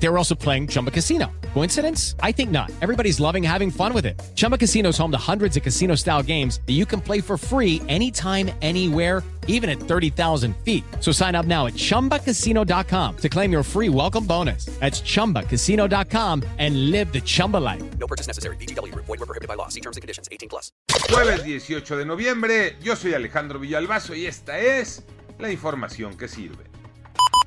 They were also playing Chumba Casino. Coincidence? I think not. Everybody's loving having fun with it. Chumba Casino is home to hundreds of casino style games that you can play for free anytime, anywhere, even at 30,000 feet. So sign up now at chumbacasino.com to claim your free welcome bonus. That's chumbacasino.com and live the Chumba life. No purchase necessary. BGW. Void were prohibited by law. See terms and conditions. 18 plus. Jueves 18 de noviembre, yo soy Alejandro Villalbazo y esta es la información que sirve.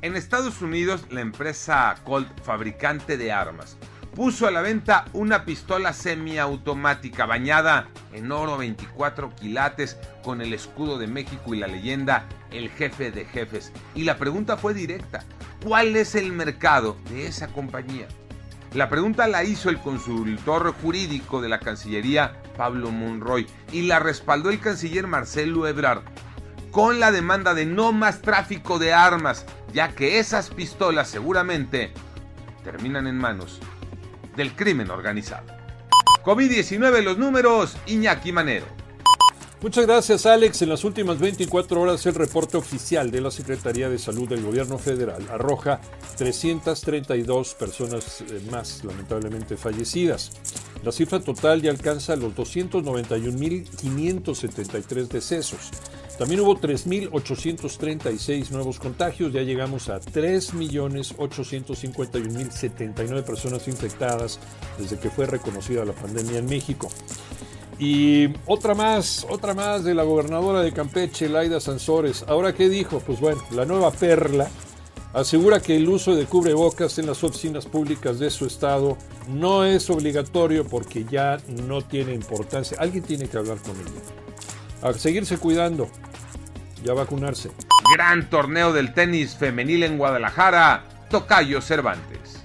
En Estados Unidos, la empresa Colt, fabricante de armas, puso a la venta una pistola semiautomática bañada en oro 24 quilates con el escudo de México y la leyenda El jefe de jefes. Y la pregunta fue directa, ¿cuál es el mercado de esa compañía? La pregunta la hizo el consultor jurídico de la Cancillería, Pablo Monroy, y la respaldó el canciller Marcelo Ebrard con la demanda de no más tráfico de armas, ya que esas pistolas seguramente terminan en manos del crimen organizado. COVID-19 los números, Iñaki Manero. Muchas gracias Alex. En las últimas 24 horas el reporte oficial de la Secretaría de Salud del Gobierno Federal arroja 332 personas eh, más lamentablemente fallecidas. La cifra total ya alcanza los 291.573 decesos. También hubo 3.836 nuevos contagios, ya llegamos a 3.851.079 personas infectadas desde que fue reconocida la pandemia en México. Y otra más, otra más de la gobernadora de Campeche, Laida Sansores. Ahora, ¿qué dijo? Pues bueno, la nueva perla asegura que el uso de cubrebocas en las oficinas públicas de su estado no es obligatorio porque ya no tiene importancia. Alguien tiene que hablar con ella. A seguirse cuidando y a vacunarse. Gran torneo del tenis femenil en Guadalajara, Tocayo Cervantes.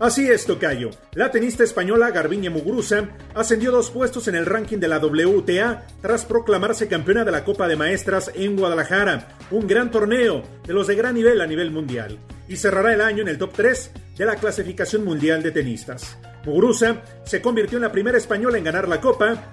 Así es, Tocayo. La tenista española Garbiñe Muguruza ascendió dos puestos en el ranking de la WTA tras proclamarse campeona de la Copa de Maestras en Guadalajara, un gran torneo de los de gran nivel a nivel mundial, y cerrará el año en el top 3 de la clasificación mundial de tenistas. Muguruza se convirtió en la primera española en ganar la Copa